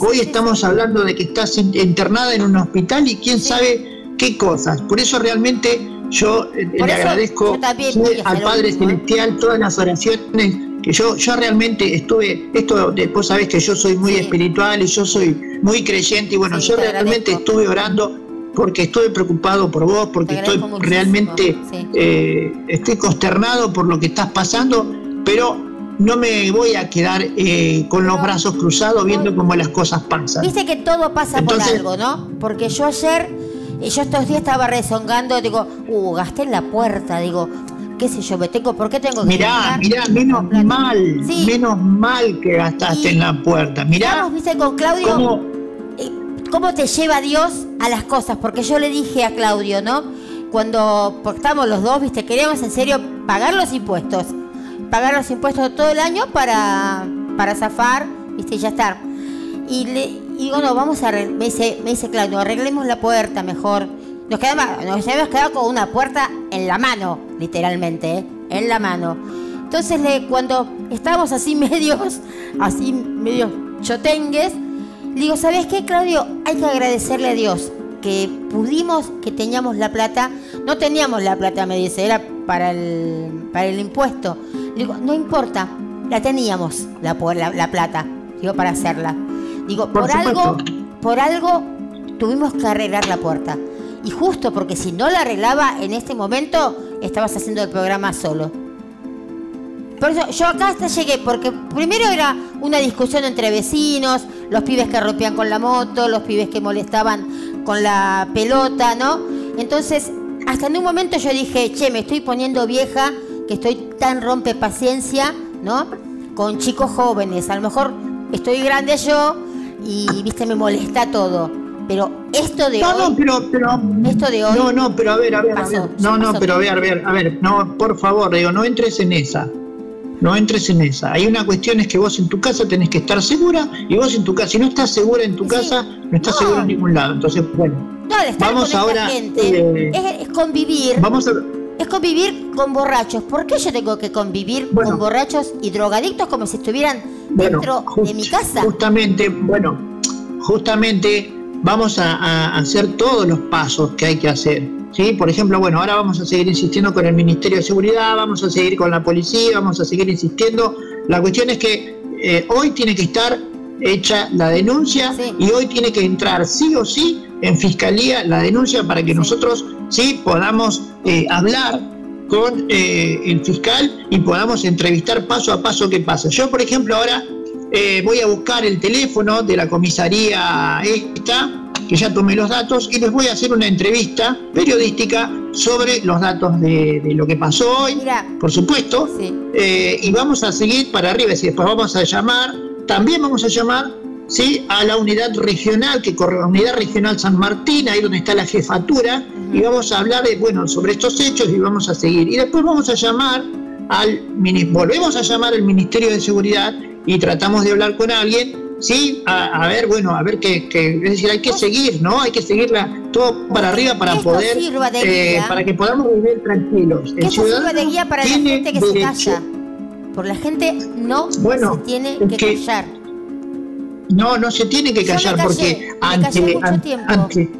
hoy estamos hablando de que estás internada en un hospital y quién sabe qué cosas. Por eso realmente yo eh, le agradezco al Padre ¿eh? Celestial todas las oraciones que yo, yo realmente estuve, esto vos sabés que yo soy muy espiritual y yo soy muy creyente y bueno, yo realmente estuve orando porque estoy preocupado por vos, porque estoy realmente, eh, estoy consternado por lo que estás pasando, pero no me voy a quedar con los brazos cruzados viendo cómo las cosas pasan. Dice que todo pasa por algo, ¿no? Porque yo ayer y yo estos días estaba rezongando, digo, uh, gasté en la puerta, digo, qué sé yo, me tengo, ¿por qué tengo que Mirá, mirá, menos mal, menos mal que gastaste en la puerta. Mirá. viste con Claudio ¿cómo? Cómo te lleva Dios a las cosas, porque yo le dije a Claudio, ¿no? Cuando estamos los dos, viste, queríamos en serio pagar los impuestos. Pagar los impuestos todo el año para, para zafar, viste, ya estar. Y le, y digo, no, vamos a me dice, me dice Claudio, arreglemos la puerta mejor. Nos, quedamos, nos hemos quedado con una puerta en la mano, literalmente, ¿eh? en la mano. Entonces, le, cuando estábamos así medios, así medios chotengues, le digo, ¿sabes qué, Claudio? Hay que agradecerle a Dios que pudimos, que teníamos la plata. No teníamos la plata, me dice, era para el, para el impuesto. Le digo, no importa, la teníamos, la, la plata, digo, para hacerla. Digo, por, algo, por algo tuvimos que arreglar la puerta. Y justo porque si no la arreglaba en este momento, estabas haciendo el programa solo. Por eso yo acá hasta llegué, porque primero era una discusión entre vecinos, los pibes que rompían con la moto, los pibes que molestaban con la pelota, ¿no? Entonces, hasta en un momento yo dije, che, me estoy poniendo vieja, que estoy tan rompe paciencia, ¿no? Con chicos jóvenes. A lo mejor estoy grande yo, y viste me molesta todo. Pero esto de no, hoy. No, pero, pero. Esto de hoy. No, no, pero a ver, a ver. a ver. No, no, pero a ver, a ver, a ver. No, por favor, digo, no entres en esa. No entres en esa. Hay una cuestión es que vos en tu casa tenés que estar segura y vos en tu casa, si no estás segura en tu casa, no estás segura en ningún lado. Entonces, bueno. vamos ahora. Eh, es, convivir. Vamos a. Es convivir con borrachos. ¿Por qué yo tengo que convivir con borrachos y drogadictos como si estuvieran dentro de mi casa? Justamente, bueno, justamente vamos a, hacer todos los pasos que hay que hacer. ¿sí? Por ejemplo, bueno, ahora vamos a seguir insistiendo con el Ministerio de Seguridad, vamos a seguir con la policía, vamos a seguir insistiendo. La cuestión es que eh, hoy tiene que estar hecha la denuncia y hoy tiene que entrar sí o sí en fiscalía la denuncia para que nosotros sí podamos eh, hablar con eh, el fiscal y podamos entrevistar paso a paso qué pasa. Yo, por ejemplo, ahora eh, voy a buscar el teléfono de la comisaría esta, que ya tomé los datos, y les voy a hacer una entrevista periodística sobre los datos de, lo que pasó hoy, por supuesto, y vamos a seguir para arriba, y después vamos a llamar, también vamos a llamar ¿sí? a la unidad regional, que corre la unidad regional San Martín, ahí donde está la jefatura, y vamos a hablar de, bueno, sobre estos hechos y vamos a seguir. Y después vamos a llamar al, volvemos a llamar al Ministerio de Seguridad y tratamos de hablar con alguien, sí, a, ver, bueno, a ver qué es decir, hay que seguir, ¿no? Hay que seguirla todo para arriba para poder, eh, para que podamos vivir tranquilos. El sirva de guía para la gente que se calla. Por la gente no se tiene que, callar. No, no se tiene que callar porque ante, ante,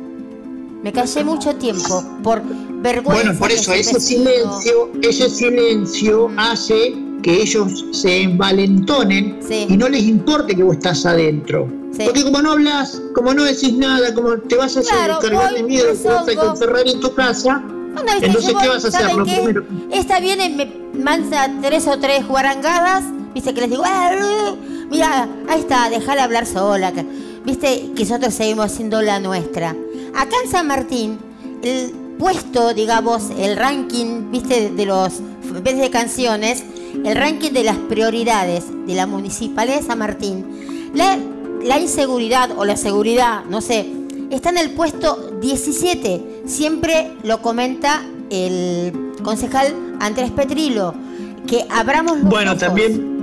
me callé mucho tiempo por vergüenza. Bueno, por eso ese silencio, ese silencio hace que ellos se envalentonen y no les importe que vos estás adentro. Porque como no hablas, como no decís nada, como te vas a hacer cargar de miedo, te vas a encerrar en tu casa, entonces ¿qué vas a hacer? Lo primero... Esta viene, me manda tres o tres guarangadas, viste que les digo, ah, mira, ahí está, déjala hablar sola. Viste que nosotros seguimos haciendo la nuestra. Acá en San Martín, el puesto, digamos, el ranking, viste, de los, en vez de canciones, el ranking de las prioridades de la Municipalidad de San Martín, la, la inseguridad o la seguridad, no sé, está en el puesto 17. Siempre lo comenta el concejal Andrés Petrilo, que abramos los Bueno, también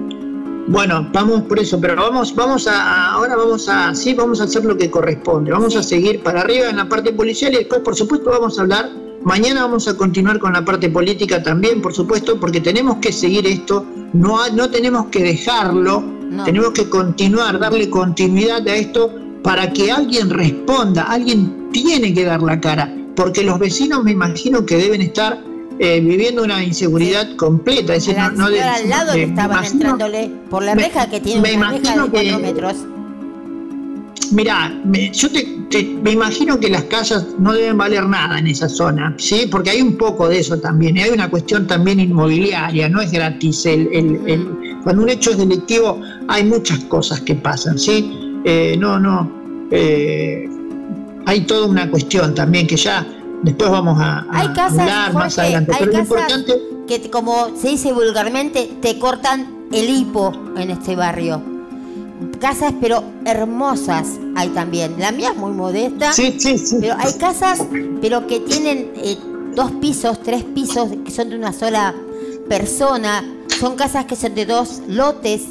Bueno, vamos por eso, pero vamos, vamos a, ahora vamos a, sí, vamos a hacer lo que corresponde. Vamos a seguir para arriba en la parte policial y después, por supuesto, vamos a hablar. Mañana vamos a continuar con la parte política también, por supuesto, porque tenemos que seguir esto. No, no tenemos que dejarlo. Tenemos que continuar, darle continuidad a esto para que alguien responda. Alguien tiene que dar la cara, porque los vecinos me imagino que deben estar eh, viviendo una inseguridad completa. Es decir, no, no al lado le estaban entrándole por la reja que tiene una reja de 4 metros. Mirá, yo te, me imagino que las casas no deben valer nada en esa zona, ¿sí? Porque hay un poco de eso también. Hay una cuestión también inmobiliaria, no es gratis. El, el, cuando un hecho es delictivo hay muchas cosas que pasan, ¿sí? Eh, no, no. Eh, hay toda una cuestión también que ya después vamos a, hay casas, más adelante. Hay casas que, como se dice vulgarmente, te cortan el hipo en este barrio. Casas, pero hermosas hay también. La mía es muy modesta. Sí, sí, sí. Pero hay casas, pero que tienen eh, dos pisos, tres pisos, que son de una sola persona. Son casas que son de dos lotes.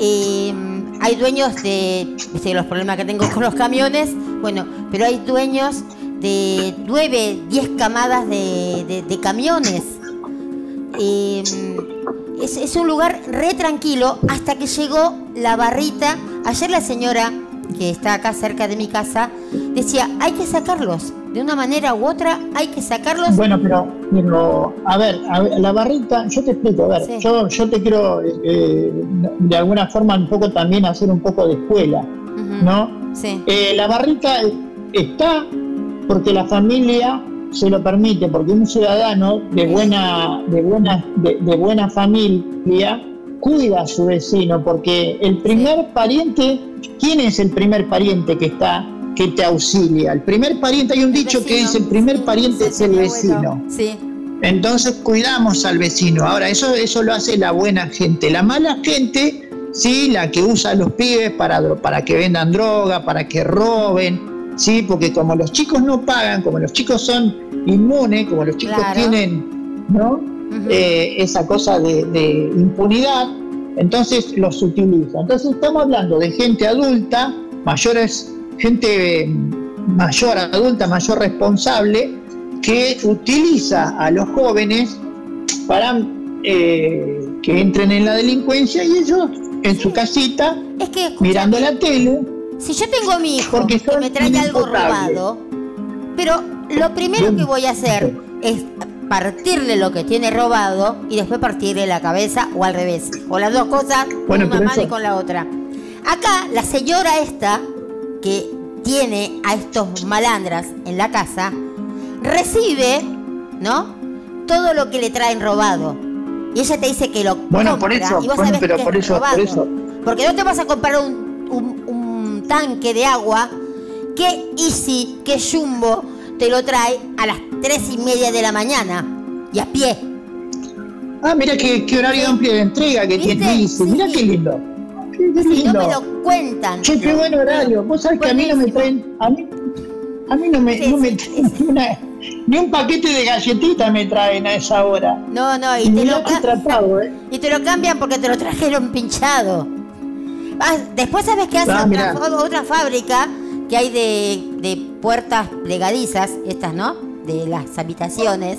Eh, hay dueños de, los problemas que tengo con los camiones, bueno, pero hay dueños de 9, 10 camadas de, camiones. Em, es, un lugar re tranquilo hasta que llegó la barrita. Ayer la señora, que está acá cerca de mi casa, decía, hay que sacarlos. De una manera u otra hay que sacarlos. Bueno, pero, a, ver, la barrita, yo te explico, a ver, yo, yo te quiero eh, de alguna forma un poco también hacer un poco de escuela, ¿no? Sí. Eh, la barrita está porque la familia se lo permite, porque un ciudadano de buena, de buena, de, buena familia cuida a su vecino, porque el primer pariente, ¿quién es el primer pariente que está, que te auxilia? El primer pariente, hay un dicho que dice, el primer pariente es el vecino. Sí. Entonces cuidamos al vecino. Ahora, eso, eso lo hace la buena gente. La mala gente, sí, la que usa a los pibes para, para que vendan droga, para que roben, ¿sí? Porque como los chicos no pagan, como los chicos son inmunes, como los chicos tienen, ¿no? Eh, esa cosa de, impunidad, entonces los utiliza. Entonces estamos hablando de gente adulta, mayores, gente mayor, adulta, mayor responsable, que utiliza a los jóvenes para eh, que entren en la delincuencia y ellos en su casita, mirando la tele, si yo tengo a mi hijo que me trae algo robado, pero lo primero que voy a hacer es partirle lo que tiene robado y después partirle la cabeza o al revés. O las dos cosas, con una mano y con la otra. Acá, la señora esta, que tiene a estos malandras en la casa, recibe, ¿no? Todo lo que le traen robado. Y ella te dice que lo bueno, por eso, y vos sabés que por, eso, por eso. Porque no te vas a comprar un tanque de agua que Easy, que Jumbo te lo trae a las tres y media de la mañana y a pie. Ah, mira qué, horario amplio de entrega que tiene Easy. mira qué lindo. Qué, lindo. no me lo cuentan. Che, qué buen horario. Vos sabés que a mí no me traen. A mí, a mí no me, no me traen ni un paquete de galletitas me traen a esa hora. No, no, y, te lo, tratado, ¿eh? y te lo cambian porque te lo trajeron pinchado. Ah, después sabes que hace ah, otra, fábrica que hay de, puertas plegadizas, estas, ¿no? De las habitaciones.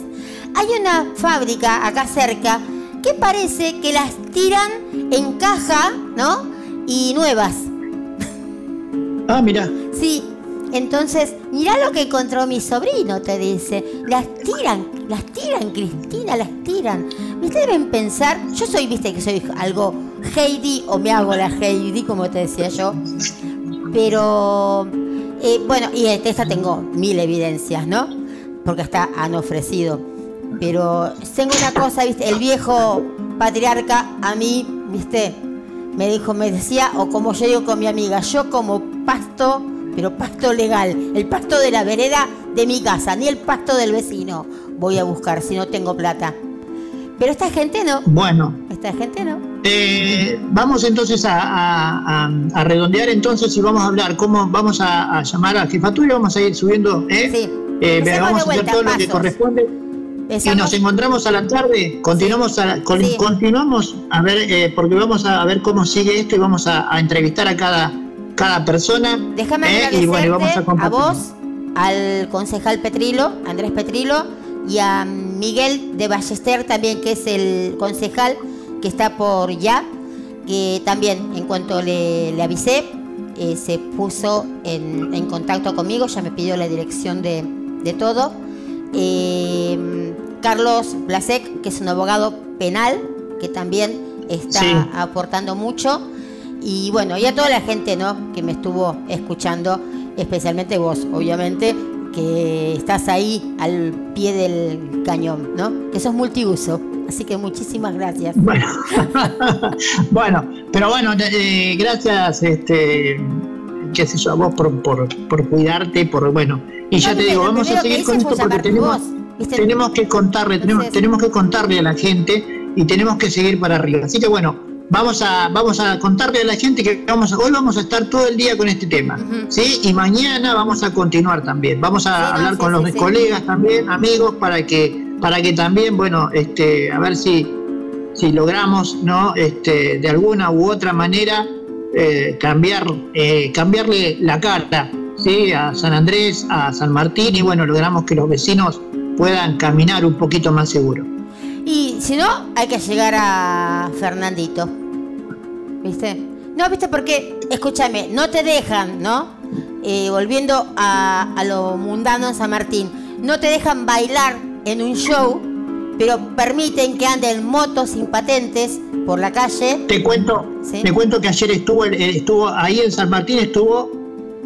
Hay una fábrica acá cerca que parece que las tiran en caja, ¿no? Y nuevas. Ah, mira. Sí, entonces, mira lo que encontró mi sobrino, te dice. Las tiran, las tiran, Cristina, las tiran. Ustedes deben pensar, yo soy, viste que soy algo Heidi o me hago la Heidi, como te decía yo. Pero, eh, bueno, y esta tengo mil evidencias, ¿no? Porque hasta han ofrecido. Pero tengo una cosa, ¿viste? El viejo patriarca a mí, ¿viste? Me dijo, me decía, o como yo digo con mi amiga, yo como pasto, pero pasto legal, el pasto de la vereda de mi casa, ni el pasto del vecino voy a buscar si no tengo plata. Pero esta gente no. Bueno. Esta gente no. Eh, vamos entonces a, redondear entonces y vamos a hablar cómo vamos a, llamar a jefatura y vamos a ir subiendo. ¿eh? Sí. Eh, vamos a hacer todo lo que corresponde. y nos encontramos a la tarde, continuamos a, continuamos a ver, eh, porque vamos a, ver cómo sigue esto y vamos a, entrevistar a cada, cada persona. Déjame eh, y bueno, vamos a, a vos, al concejal Petrilo, Andrés Petrilo, y a Miguel de Ballester también, que es el concejal que está por ya, que también en cuanto le, avisé, eh, se puso en, contacto conmigo, ya me pidió la dirección de, de todo. Eh, Carlos Blasek, que es un abogado penal, que también está aportando mucho. Y bueno, y a toda la gente ¿no? que me estuvo escuchando, especialmente vos, obviamente, que estás ahí al pie del cañón, ¿no? Que sos multiuso. Así que muchísimas gracias. Bueno, bueno pero bueno, eh, gracias, este, qué sé yo, a vos por, por, cuidarte, por, bueno, y ya te digo, vamos a seguir con esto porque tenemos tenemos que contarle, tenemos, tenemos que contarle a la gente y tenemos que seguir para arriba. Así que bueno, vamos a, vamos a contarle a la gente que vamos hoy vamos a estar todo el día con este tema, ¿sí? Y mañana vamos a continuar también. Vamos a hablar con los colegas también, amigos, para que, para que también, bueno, este, a ver si, si logramos, ¿no? Este, de alguna u otra manera eh, cambiar, eh, cambiarle la carta, ¿sí? A San Andrés, a San Martín y bueno, logramos que los vecinos puedan caminar un poquito más seguro. Y si no, hay que llegar a Fernandito. ¿Viste? No, ¿viste? Porque, escúchame, no te dejan, ¿no? Eh, volviendo a, a lo mundano en San Martín, no te dejan bailar en un show, pero permiten que anden motos sin patentes por la calle. Te cuento, te cuento que ayer estuvo, estuvo ahí en San Martín estuvo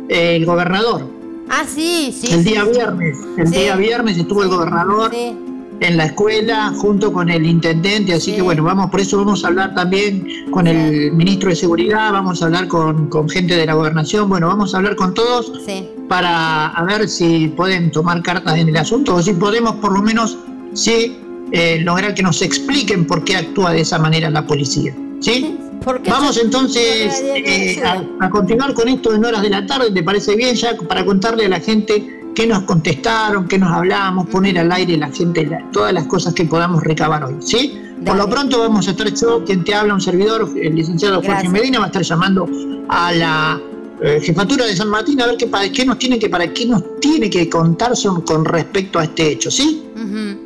eh, el gobernador Ah, sí, sí. El día viernes, el día viernes estuvo el gobernador en la escuela junto con el intendente, así que bueno, vamos, por eso vamos a hablar también con el ministro de Seguridad, vamos a hablar con, gente de la gobernación, bueno, vamos a hablar con todos para a ver si pueden tomar cartas en el asunto o si podemos por lo menos sí eh, lograr que nos expliquen por qué actúa de esa manera la policía. ¿Sí? Vamos entonces eh, a, continuar con esto en horas de la tarde, ¿te parece bien? Ya para contarle a la gente qué nos contestaron, qué nos hablábamos, poner al aire la gente todas las cosas que podamos recabar hoy, ¿sí? Por lo pronto vamos a estar yo, quien te habla, un servidor, el licenciado Jorge Medina, va a estar llamando a la eh, jefatura de San Martín a ver qué, para, qué nos tiene que para qué nos tiene que contar con respecto a este hecho, ¿sí?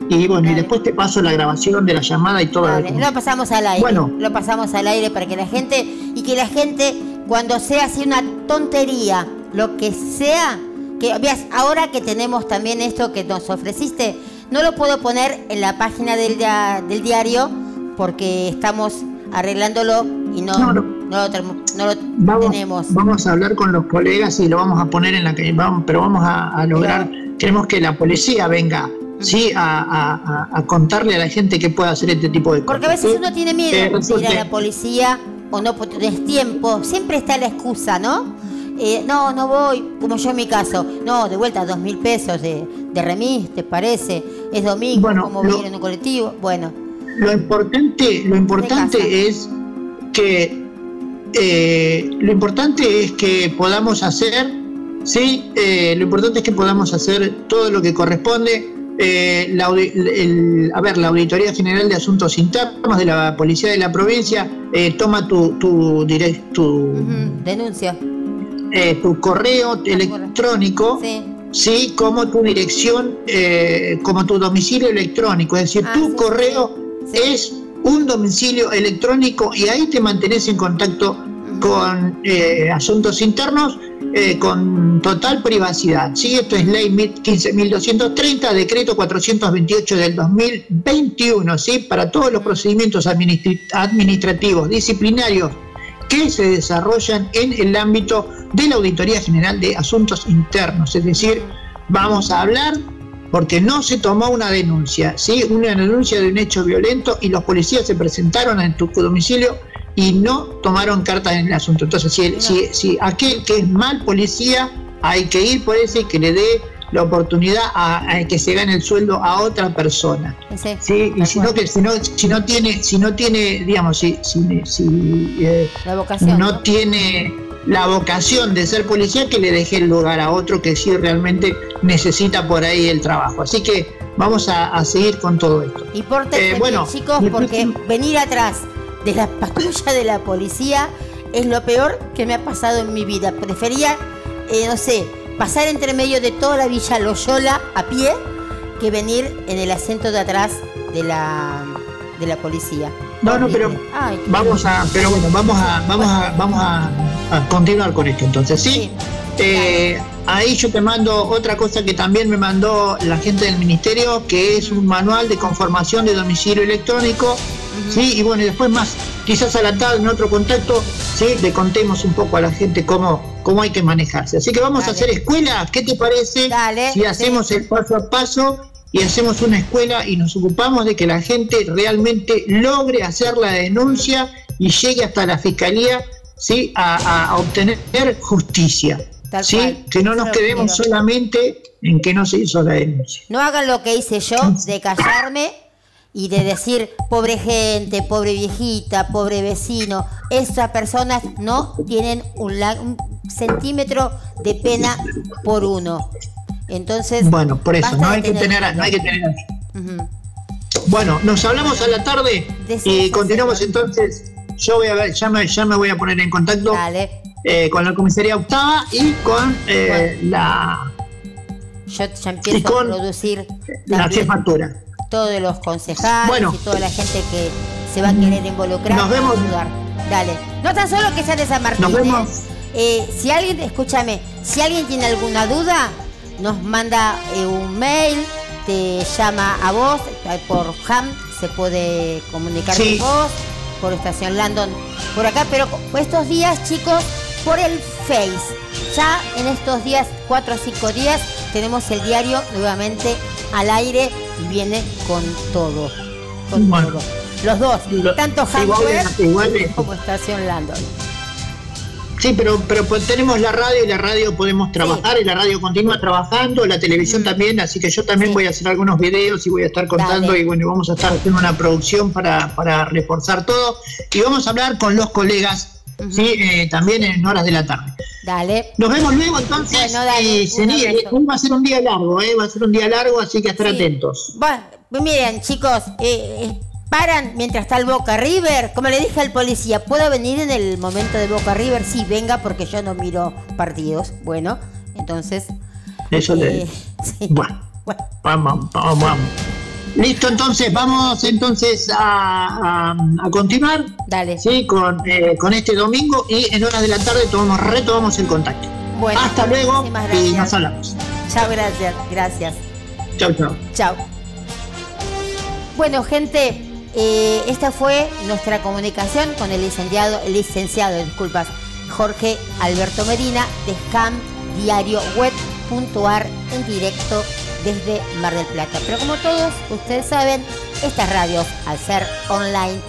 Y bueno, y después te paso la grabación de la llamada y todo. Lo pasamos al aire. Bueno. Lo pasamos al aire para que la gente, y que la gente, cuando sea así una tontería, lo que sea, que veas, ahora que tenemos también esto que nos ofreciste, no lo puedo poner en la página del, del diario porque estamos arreglándolo y no, no, lo, tenemos. Vamos a hablar con los colegas y lo vamos a poner en la que vamos, pero vamos a, lograr, queremos que la policía venga sí a, contarle a la gente que puede hacer este tipo de cosas. Porque a veces uno tiene miedo eh, de ir a la policía o no tienes tiempo, siempre está la excusa, ¿no? Eh, no, no voy, como yo en mi caso, no, de vuelta dos mil pesos de, de remis, ¿te parece? Es domingo, como lo, en un colectivo, bueno. Lo importante, lo importante es que eh, lo importante es que podamos hacer, sí, lo importante es que podamos hacer todo lo que corresponde eh, la, a ver, la Auditoría General de Asuntos Internos de la Policía de la Provincia eh, toma tu, tu, denuncia. Eh, tu correo electrónico, sí. como tu dirección, como tu domicilio electrónico. Es decir, ah, tu correo es un domicilio electrónico y ahí te mantenés en contacto con asuntos internos eh, con total privacidad. ¿sí? Esto es ley 15.230, decreto 428 del 2021, ¿sí? para todos los procedimientos administrativos, disciplinarios que se desarrollan en el ámbito de la Auditoría General de Asuntos Internos. Es decir, vamos a hablar porque no se tomó una denuncia, ¿sí? una denuncia de un hecho violento y los policías se presentaron en tu domicilio y no tomaron cartas en el asunto. Entonces, si, si, si, aquel que es mal policía, hay que ir por ese que le dé la oportunidad a, que se gane el sueldo a otra persona. Sí, y si no, que, si, no, si no tiene, si no tiene, digamos, si, si, eh, la vocación, no, tiene la vocación de ser policía, que le deje el lugar a otro que sí realmente necesita por ahí el trabajo. Así que vamos a, seguir con todo esto. Y eh, bueno, chicos, porque venir atrás de la patrulla de la policía es lo peor que me ha pasado en mi vida. Prefería, eh, no sé, pasar entre medio de toda la Villa Loyola a pie que venir en el asiento de atrás de la, de la policía. No, no, pero vamos a, pero bueno, vamos a, vamos a, vamos a, continuar con esto. Entonces, sí. Eh, ahí yo te mando otra cosa que también me mandó la gente del ministerio, que es un manual de conformación de domicilio electrónico. Sí, y bueno, y después más, quizás a la tarde en otro contacto, sí, le contemos un poco a la gente cómo, cómo hay que manejarse. Así que vamos a hacer escuela. ¿Qué te parece si hacemos el paso a paso y hacemos una escuela y nos ocupamos de que la gente realmente logre hacer la denuncia y llegue hasta la fiscalía ¿sí? a, obtener justicia. ¿sí? Que no nos quedemos solamente en que no se hizo la denuncia. No hagan lo que hice yo de callarme y de decir pobre gente, pobre viejita, pobre vecino. Esas personas no tienen un, un centímetro de pena por uno. Entonces. Bueno, por eso, no hay, que tener, no hay que tener. Bueno, nos hablamos a la tarde y continuamos entonces. Yo voy a ver, ya me, ya me voy a poner en contacto eh, con la comisaría octava y con eh, la. Yo ya empiezo a producir la jefatura. Todos los concejales y toda la gente que se va a querer involucrar. Nos vemos. Ayudar. Dale. No tan solo que sea de San Martín. Nos vemos. Eh, si alguien, escúchame, si alguien tiene alguna duda, nos manda eh, un mail, te llama a vos, eh, por HAM se puede comunicar con vos, por Estación Landon, por acá, pero estos días, chicos, por el Face. Ya en estos días, cuatro o cinco días, tenemos el diario nuevamente al aire y viene con todo. Con todo. Los dos, tanto HAM como Estación Landon. Sí, pero, pero pues tenemos la radio y la radio podemos trabajar y la radio continúa trabajando, la televisión mm. también, así que yo también voy a hacer algunos videos y voy a estar contando y bueno, vamos a estar haciendo una producción para, para reforzar todo y vamos a hablar con los colegas, sí, eh, también en horas de la tarde. Dale. Nos vemos luego entonces. Bueno, dale, eh, va a ser un día largo, eh, va a ser un día largo, así que estar atentos. Bueno, miren chicos, eh, paran mientras está el Boca River. Como le dije al policía, ¿puedo venir en el momento de Boca River? Sí, venga, porque yo no miro partidos. Bueno, entonces. Eso le. Eh, bueno, Vamos, vamos, vamos. Listo, entonces, vamos entonces a, continuar. Dale. Sí, con, eh, con este domingo y en horas de la tarde tomamos, retomamos el contacto. Bueno, hasta luego y nos hablamos. Chao, gracias, gracias. Chao, chao. Chao. Bueno, gente, eh, esta fue nuestra comunicación con el licenciado, el licenciado, disculpas, Jorge Alberto Medina de Scam Diario Web.ar en directo desde Mar del Plata. Pero como todos ustedes saben, estas radios, al ser online,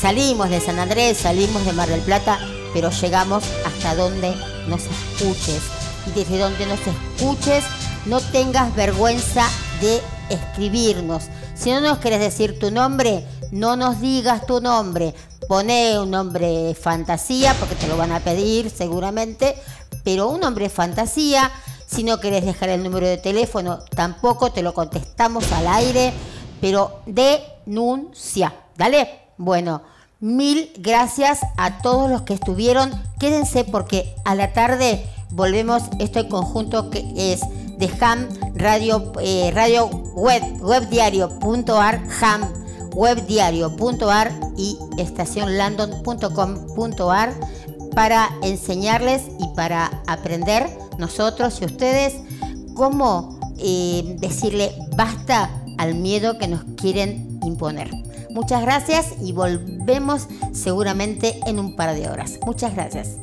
salimos de San Andrés, salimos de Mar del Plata, pero llegamos hasta donde nos escuches. Y desde donde nos escuches, no tengas vergüenza de escribirnos. Si no nos querés decir tu nombre, no nos digas tu nombre. Pone un nombre fantasía, porque te lo van a pedir seguramente, pero un nombre fantasía. Si no querés dejar el número de teléfono, tampoco te lo contestamos al aire, pero denuncia. Dale. Bueno, mil gracias a todos los que estuvieron. Quédense porque a la tarde volvemos este conjunto que es de Ham Radio, eh, radio Web, webdiario.ar, Ham webdiario.ar y estacionlandon.com.ar para enseñarles y para aprender nosotros y ustedes cómo eh, decirle basta al miedo que nos quieren imponer. Muchas gracias y volvemos seguramente en un par de horas. Muchas gracias.